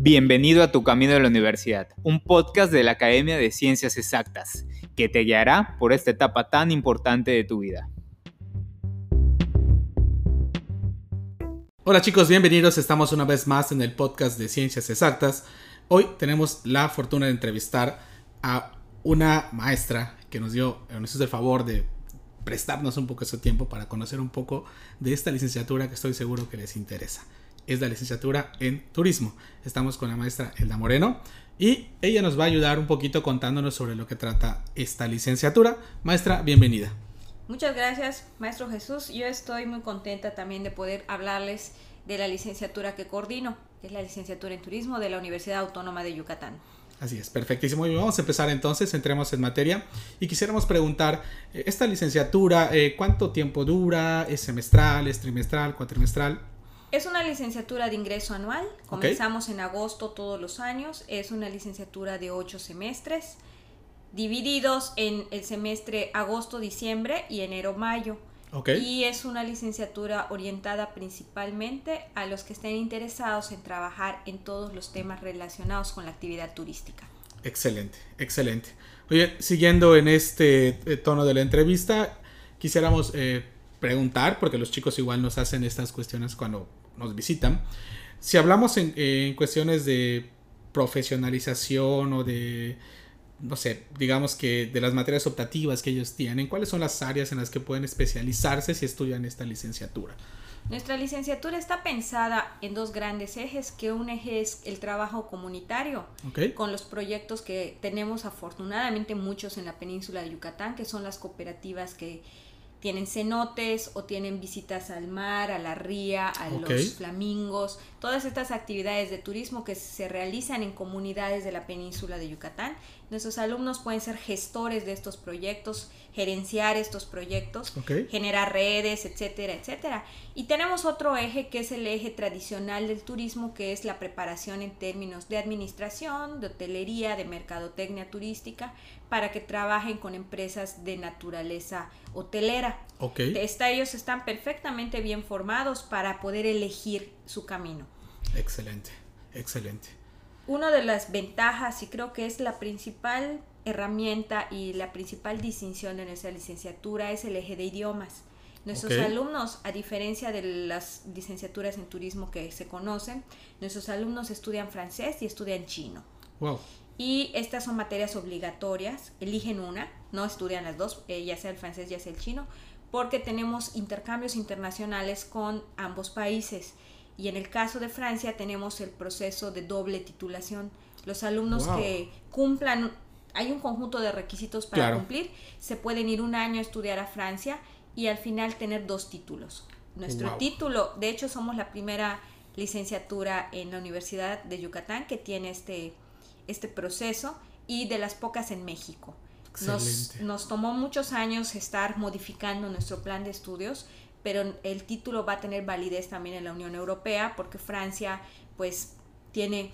Bienvenido a Tu Camino de la Universidad, un podcast de la Academia de Ciencias Exactas, que te guiará por esta etapa tan importante de tu vida. Hola chicos, bienvenidos. Estamos una vez más en el podcast de Ciencias Exactas. Hoy tenemos la fortuna de entrevistar a una maestra que nos dio, nos hizo el favor de prestarnos un poco de su tiempo para conocer un poco de esta licenciatura que estoy seguro que les interesa es la licenciatura en turismo. Estamos con la maestra Elda Moreno y ella nos va a ayudar un poquito contándonos sobre lo que trata esta licenciatura. Maestra, bienvenida. Muchas gracias, maestro Jesús. Yo estoy muy contenta también de poder hablarles de la licenciatura que coordino, que es la licenciatura en turismo de la Universidad Autónoma de Yucatán. Así es, perfectísimo. Y vamos a empezar entonces, entremos en materia y quisiéramos preguntar, eh, esta licenciatura, eh, ¿cuánto tiempo dura? ¿Es semestral? ¿Es trimestral? ¿Cuatrimestral? Es una licenciatura de ingreso anual. Comenzamos en agosto todos los años. Es una licenciatura de ocho semestres, divididos en el semestre agosto-diciembre y enero-mayo. Y es una licenciatura orientada principalmente a los que estén interesados en trabajar en todos los temas relacionados con la actividad turística. Excelente, excelente. Oye, siguiendo en este eh, tono de la entrevista, quisiéramos eh, preguntar, porque los chicos igual nos hacen estas cuestiones cuando nos visitan. Si hablamos en, cuestiones de profesionalización o de, no sé, digamos que de las materias optativas que ellos tienen, ¿cuáles son las áreas en las que pueden especializarse si estudian esta licenciatura? Nuestra licenciatura está pensada en dos grandes ejes, que un eje es el trabajo comunitario, con los proyectos que tenemos afortunadamente muchos en la península de Yucatán, que son las cooperativas que tienen cenotes o tienen visitas al mar, a la ría, a los flamingos, todas estas actividades de turismo que se realizan en comunidades de la península de Yucatán. Nuestros alumnos pueden ser gestores de estos proyectos, gerenciar estos proyectos, generar redes, etcétera, etcétera. Y tenemos otro eje que es el eje tradicional del turismo, que es la preparación en términos de administración, de hotelería, de mercadotecnia turística, para que trabajen con empresas de naturaleza hotelera. Okay. ellos están perfectamente bien formados para poder elegir su camino. Excelente, excelente. Una de las ventajas, y creo que es la principal herramienta y la principal distinción de nuestra licenciatura, es el eje de idiomas. Nuestros alumnos, a diferencia de las licenciaturas en turismo que se conocen, nuestros alumnos estudian francés y estudian chino. Wow. Y estas son materias obligatorias, eligen una, no estudian las dos, eh, ya sea el francés, ya sea el chino, porque tenemos intercambios internacionales con ambos países. Y en el caso de Francia tenemos el proceso de doble titulación. Los alumnos que cumplan, hay un conjunto de requisitos para cumplir, se pueden ir un año a estudiar a Francia y al final tener dos títulos. Nuestro título, de hecho somos la primera licenciatura en la Universidad de Yucatán que tiene este este proceso y de las pocas en México. Nos, nos, tomó muchos años estar modificando nuestro plan de estudios, pero el título va a tener validez también en la Unión Europea porque Francia pues tiene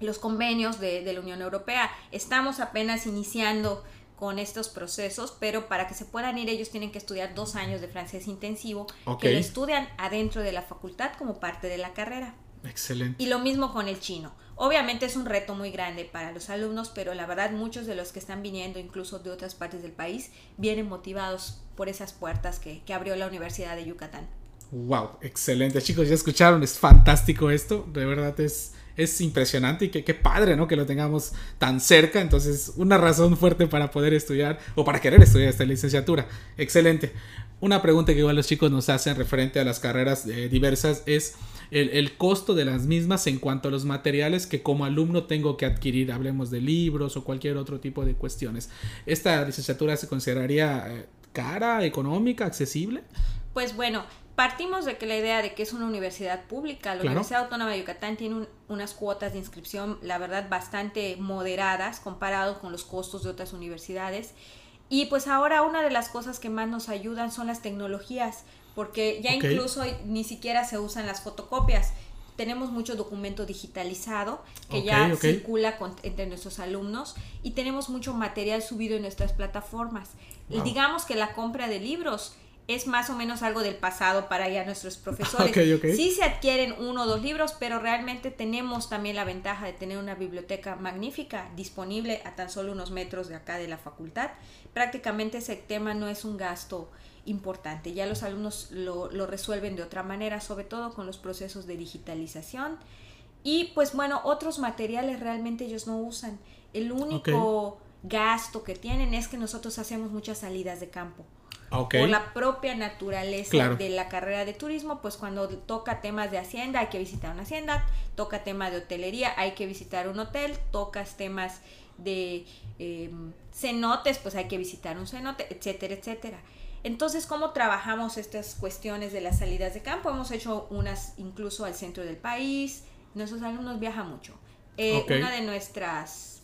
los convenios de, de la Unión Europea. Estamos apenas iniciando con estos procesos, pero para que se puedan ir ellos tienen que estudiar dos años de francés intensivo, que lo estudian adentro de la facultad como parte de la carrera. Excelente. Y lo mismo con el chino. Obviamente es un reto muy grande para los alumnos, pero la verdad muchos de los que están viniendo, incluso de otras partes del país, vienen motivados por esas puertas que, abrió la Universidad de Yucatán. Wow, excelente. Chicos, ya escucharon, es fantástico esto. De verdad es, es impresionante y qué padre, ¿no? Que lo tengamos tan cerca. Entonces, una razón fuerte para poder estudiar o para querer estudiar esta licenciatura. Excelente. Una pregunta que igual los chicos nos hacen referente a las carreras eh, diversas es el, costo de las mismas en cuanto a los materiales que como alumno tengo que adquirir, hablemos de libros o cualquier otro tipo de cuestiones. ¿Esta licenciatura se consideraría eh, cara, económica, accesible? Pues bueno, partimos de que la idea de que es una universidad pública, la Universidad Autónoma de Yucatán tiene unas cuotas de inscripción, la verdad, bastante moderadas comparado con los costos de otras universidades. Y pues ahora una de las cosas que más nos ayudan son las tecnologías porque ya incluso ni siquiera se usan las fotocopias. Tenemos mucho documento digitalizado que ya circula entre nuestros alumnos y tenemos mucho material subido en nuestras plataformas. Digamos que la compra de libros es más o menos algo del pasado para ya nuestros profesores. Ok, ok. Sí se adquieren uno o dos libros, pero realmente tenemos también la ventaja de tener una biblioteca magnífica disponible a tan solo unos metros de acá de la facultad. Prácticamente ese tema no es un gasto importante. Ya los alumnos lo, lo resuelven de otra manera, sobre todo con los procesos de digitalización. Y pues bueno, otros materiales realmente ellos no usan. El único gasto que tienen es que nosotros hacemos muchas salidas de campo. Por la propia naturaleza Claro. de la carrera de turismo, pues cuando toca temas de hacienda hay que visitar una hacienda, toca tema de hotelería hay que visitar un hotel, tocas temas de eh, cenotes, pues hay que visitar un cenote, etcétera, etcétera. Entonces, ¿cómo trabajamos estas cuestiones de las salidas de campo? Hemos hecho unas incluso al centro del país, nuestros alumnos viajan mucho. Eh. Una de nuestras,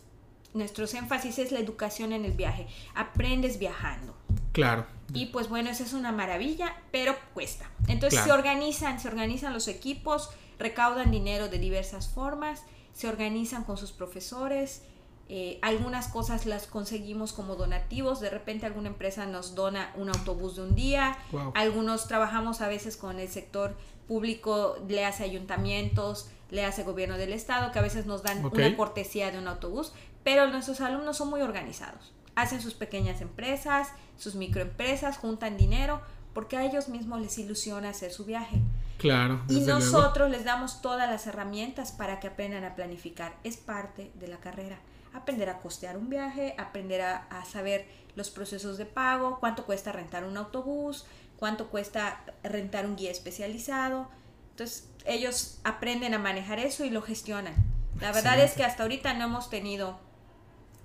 nuestros énfasis es la educación en el viaje. Aprendes viajando. Claro. Y pues bueno, esa es una maravilla, pero cuesta. Entonces Claro. se organizan, se organizan los equipos, recaudan dinero de diversas formas, se organizan con sus profesores. eh, algunas cosas las conseguimos como donativos, de repente alguna empresa nos dona un autobús de un día, Wow. algunos trabajamos a veces con el sector público, le hace ayuntamientos, le hace gobierno del estado, que a veces nos dan una cortesía de un autobús, pero nuestros alumnos son muy organizados. Hacen sus pequeñas empresas, sus microempresas, juntan dinero, porque a ellos mismos les ilusiona hacer su viaje. Claro. Y luego. nosotros les damos todas las herramientas para que aprendan a planificar. Es parte de la carrera. Aprender a costear un viaje, aprender a, a saber los procesos de pago, cuánto cuesta rentar un autobús, cuánto cuesta rentar un guía especializado. Entonces ellos aprenden a manejar eso y lo gestionan. La verdad es que hasta ahorita no hemos tenido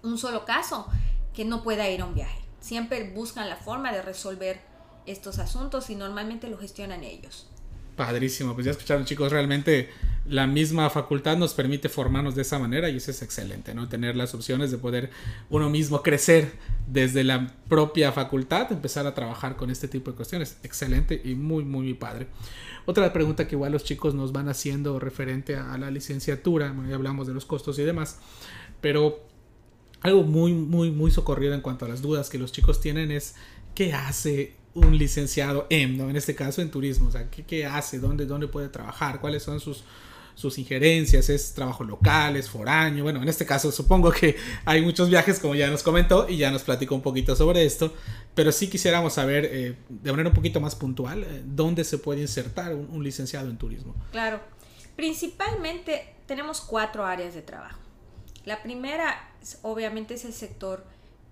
un solo caso que no pueda ir a un viaje. Siempre buscan la forma de resolver estos asuntos y normalmente lo gestionan ellos. Padrísimo, pues ya escucharon chicos, realmente la misma facultad nos permite formarnos de esa manera y eso es excelente, ¿no? Tener las opciones de poder uno mismo crecer desde la propia facultad, empezar a trabajar con este tipo de cuestiones. Excelente y muy, muy, padre. Otra pregunta que igual los chicos nos van haciendo referente a la licenciatura, ya hablamos de los costos y demás, pero algo muy, muy, muy socorrido en cuanto a las dudas que los chicos tienen es qué hace un licenciado en, ¿no? En este caso en turismo, o sea, ¿qué, qué hace? ¿Dónde, ¿Dónde puede trabajar? ¿Cuáles son sus, sus injerencias? ¿Es trabajo local? ¿Es foráneo? Bueno, en este caso supongo que hay muchos viajes, como ya nos comentó, y ya nos platicó un poquito sobre esto, pero sí quisiéramos saber eh, de manera un poquito más puntual eh, dónde se puede insertar un, un licenciado en turismo. Claro. Principalmente tenemos cuatro áreas de trabajo. La primera, obviamente, es el sector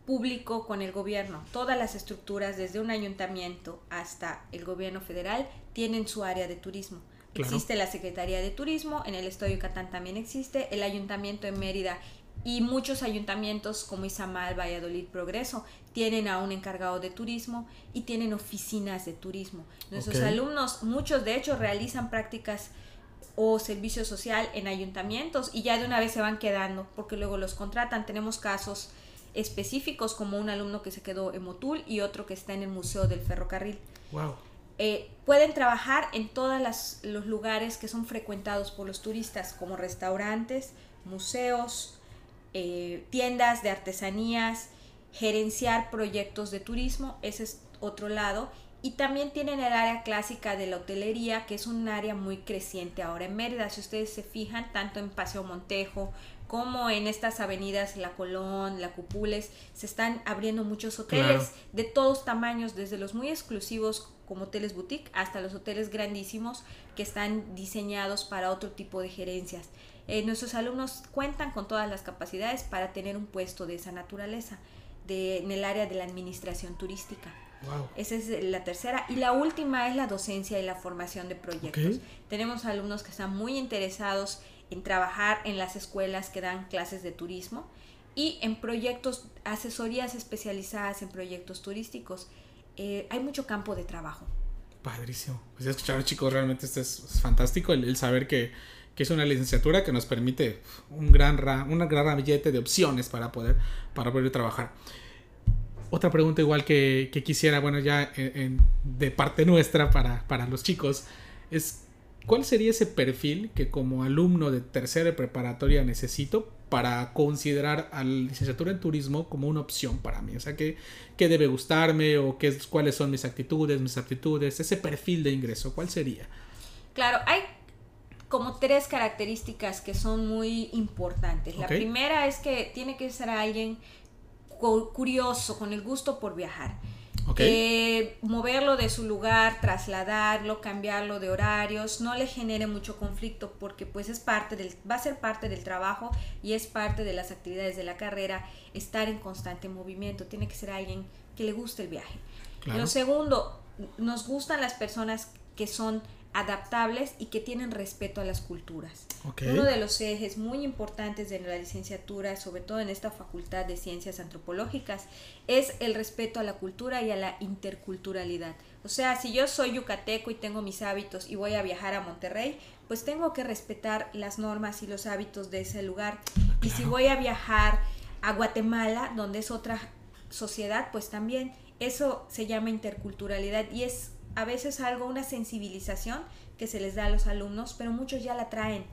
público con el gobierno. Todas las estructuras, desde un ayuntamiento hasta el gobierno federal, tienen su área de turismo. Claro. Existe la Secretaría de Turismo, en el Estado de Yucatán también existe, el Ayuntamiento de Mérida y muchos ayuntamientos como Izamal, Valladolid, Progreso tienen a un encargado de turismo y tienen oficinas de turismo. Nuestros alumnos, muchos de hecho, realizan prácticas o servicio social en ayuntamientos y ya de una vez se van quedando porque luego los contratan. Tenemos casos específicos como un alumno que se quedó en Motul y otro que está en el Museo del Ferrocarril. Wow. Eh, pueden trabajar en todos los lugares que son frecuentados por los turistas como restaurantes, museos, eh, tiendas de artesanías, gerenciar proyectos de turismo, ese es otro lado. Y también tienen el área clásica de la hotelería, que es un área muy creciente ahora en Mérida. Si ustedes se fijan, tanto en Paseo Montejo como en estas avenidas La Colón, La Cupules, se están abriendo muchos hoteles Claro. de todos tamaños, desde los muy exclusivos como hoteles boutique hasta los hoteles grandísimos que están diseñados para otro tipo de gerencias. Eh, nuestros alumnos cuentan con todas las capacidades para tener un puesto de esa naturaleza de, en el área de la administración turística. Wow. Esa es la tercera. Y la última es la docencia y la formación de proyectos. Tenemos alumnos que están muy interesados en trabajar en las escuelas que dan clases de turismo y en proyectos, asesorías especializadas en proyectos turísticos. Eh, hay mucho campo de trabajo. Padrísimo. Pues ya escucharon chicos, realmente esto es, es fantástico el, el saber que, que es una licenciatura que nos permite un gran, ra- una gran ramillete de opciones para poder, para poder trabajar. Otra pregunta igual que, que quisiera, bueno, ya en- en- de parte nuestra para, para los chicos, es ¿cuál sería ese perfil que como alumno de tercera preparatoria necesito para considerar a la licenciatura en turismo como una opción para mí? O sea, ¿qué, qué debe gustarme o qué, cuáles son mis actitudes, mis aptitudes? Ese perfil de ingreso, ¿cuál sería? Claro, hay como tres características que son muy importantes. La primera es que tiene que ser alguien curioso, con el gusto por viajar. Eh, moverlo de su lugar, trasladarlo, cambiarlo de horarios, no le genere mucho conflicto porque pues es parte del, va a ser parte del trabajo y es parte de las actividades de la carrera estar en constante movimiento. Tiene que ser alguien que le guste el viaje. Lo segundo, nos gustan las personas que son adaptables y que tienen respeto a las culturas. Uno de los ejes muy importantes de la licenciatura, sobre todo en esta facultad de ciencias antropológicas, es el respeto a la cultura y a la interculturalidad. O sea, si yo soy yucateco y tengo mis hábitos y voy a viajar a Monterrey, pues tengo que respetar las normas y los hábitos de ese lugar. Y si voy a viajar a Guatemala, donde es otra sociedad, pues también eso se llama interculturalidad y es a veces algo, una sensibilización que se les da a los alumnos, pero muchos ya la traen.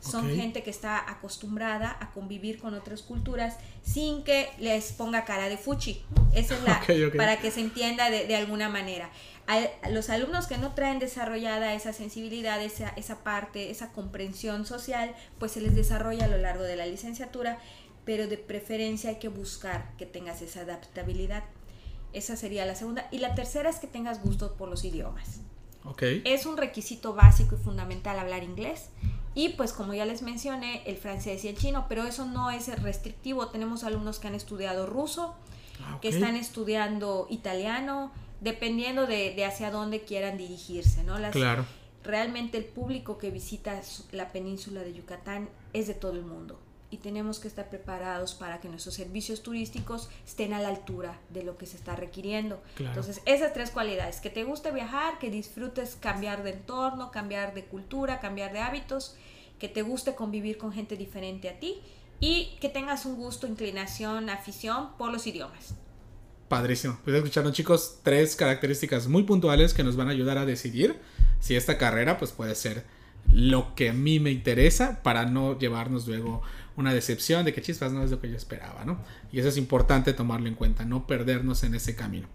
Son gente que está acostumbrada a convivir con otras culturas sin que les ponga cara de fuchi. Esa es la, para que se entienda de, alguna manera. A, los alumnos que no traen desarrollada esa sensibilidad, esa, esa parte, esa comprensión social, pues se les desarrolla a lo largo de la licenciatura, pero de preferencia hay que buscar que tengas esa adaptabilidad. Esa sería la segunda. Y la tercera es que tengas gusto por los idiomas. Okay. Es un requisito básico y fundamental hablar inglés. Y pues como ya les mencioné, el francés y el chino, pero eso no es restrictivo. Tenemos alumnos que han estudiado ruso, ah, que están estudiando italiano, dependiendo de, hacia dónde quieran dirigirse, ¿no? claro. Realmente el público que visita la península de Yucatán es de todo el mundo y tenemos que estar preparados para que nuestros servicios turísticos estén a la altura de lo que se está requiriendo. Entonces, esas tres cualidades, que te guste viajar, que disfrutes cambiar de entorno, cambiar de cultura, cambiar de hábitos, que te guste convivir con gente diferente a ti y que tengas un gusto, inclinación, afición por los idiomas. Padrísimo. Pues escucharon chicos tres características muy puntuales que nos van a ayudar a decidir si esta carrera pues puede ser lo que a mí me interesa para no llevarnos luego una decepción de que chispas no es lo que yo esperaba, ¿no? Y eso es importante tomarlo en cuenta, no perdernos en ese camino.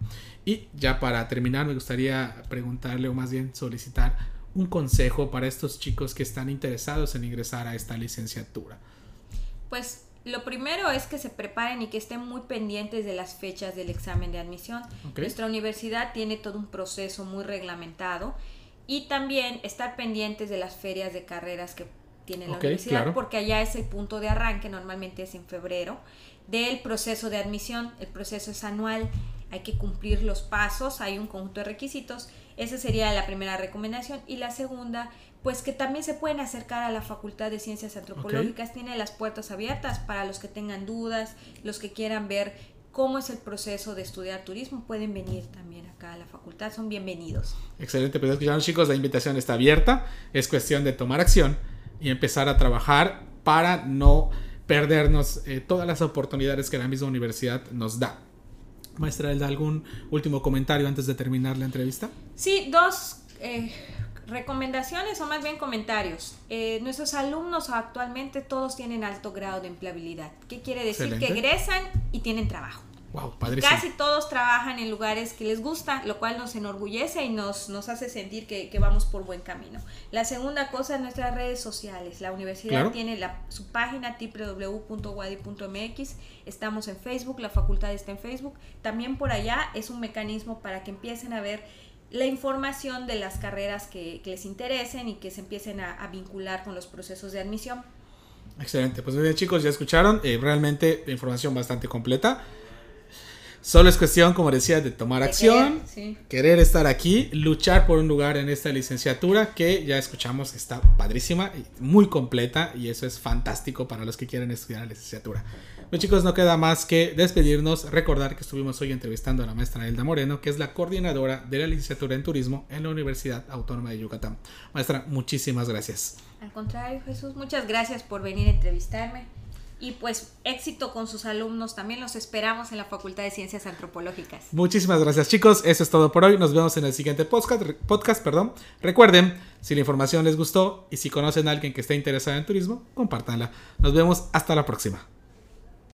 Y ya para terminar, me gustaría preguntarle o más bien solicitar un consejo para estos chicos que están interesados en ingresar a esta licenciatura. Pues lo primero es que se preparen y que estén muy pendientes de las fechas del examen de admisión. Nuestra universidad tiene todo un proceso muy reglamentado y también estar pendientes de las ferias de carreras que tiene la universidad, porque allá es el punto de arranque, normalmente es en febrero, del proceso de admisión. El proceso es anual, hay que cumplir los pasos, hay un conjunto de requisitos. Esa sería la primera recomendación. Y la segunda, pues que también se pueden acercar a la Facultad de Ciencias Antropológicas, tiene las puertas abiertas para los que tengan dudas, los que quieran ver cómo es el proceso de estudiar turismo, pueden venir también acá a la facultad, son bienvenidos. Excelente, pues escucharon chicos, la invitación está abierta, es cuestión de tomar acción y empezar a trabajar para no perdernos eh, todas las oportunidades que la misma universidad nos da. Maestra Elda, ¿algún último comentario antes de terminar la entrevista? Sí, dos eh, recomendaciones o más bien comentarios. Eh, nuestros alumnos actualmente todos tienen alto grado de empleabilidad. ¿Qué quiere decir? Que egresan y tienen trabajo. Casi todos trabajan en lugares que les gusta, lo cual nos enorgullece y nos, nos hace sentir que, vamos por buen camino. La segunda cosa es nuestras redes sociales. La universidad tiene la, su página www.wadi.mx. Estamos en Facebook, la facultad está en Facebook. También por allá es un mecanismo para que empiecen a ver la información de las carreras que, les interesen y que se empiecen a, vincular con los procesos de admisión. Excelente, pues bien chicos, ya escucharon, eh, realmente información bastante completa. Solo es cuestión, como decía, de tomar acción, querer, estar aquí, luchar por un lugar en esta licenciatura que ya escuchamos está padrísima y muy completa y eso es fantástico para los que quieren estudiar la licenciatura. Pues chicos, no queda más que despedirnos, recordar que estuvimos hoy entrevistando a la maestra Elda Moreno, que es la coordinadora de la licenciatura en turismo en la Universidad Autónoma de Yucatán. Maestra, muchísimas gracias. Al contrario, Jesús, muchas gracias por venir a entrevistarme y pues éxito con sus alumnos. También los esperamos en la Facultad de Ciencias Antropológicas. Muchísimas gracias chicos, eso es todo por hoy. Nos vemos en el siguiente podcast. podcast perdón. Recuerden, si la información les gustó y si conocen a alguien que esté interesado en turismo, compártanla. Nos vemos hasta la próxima.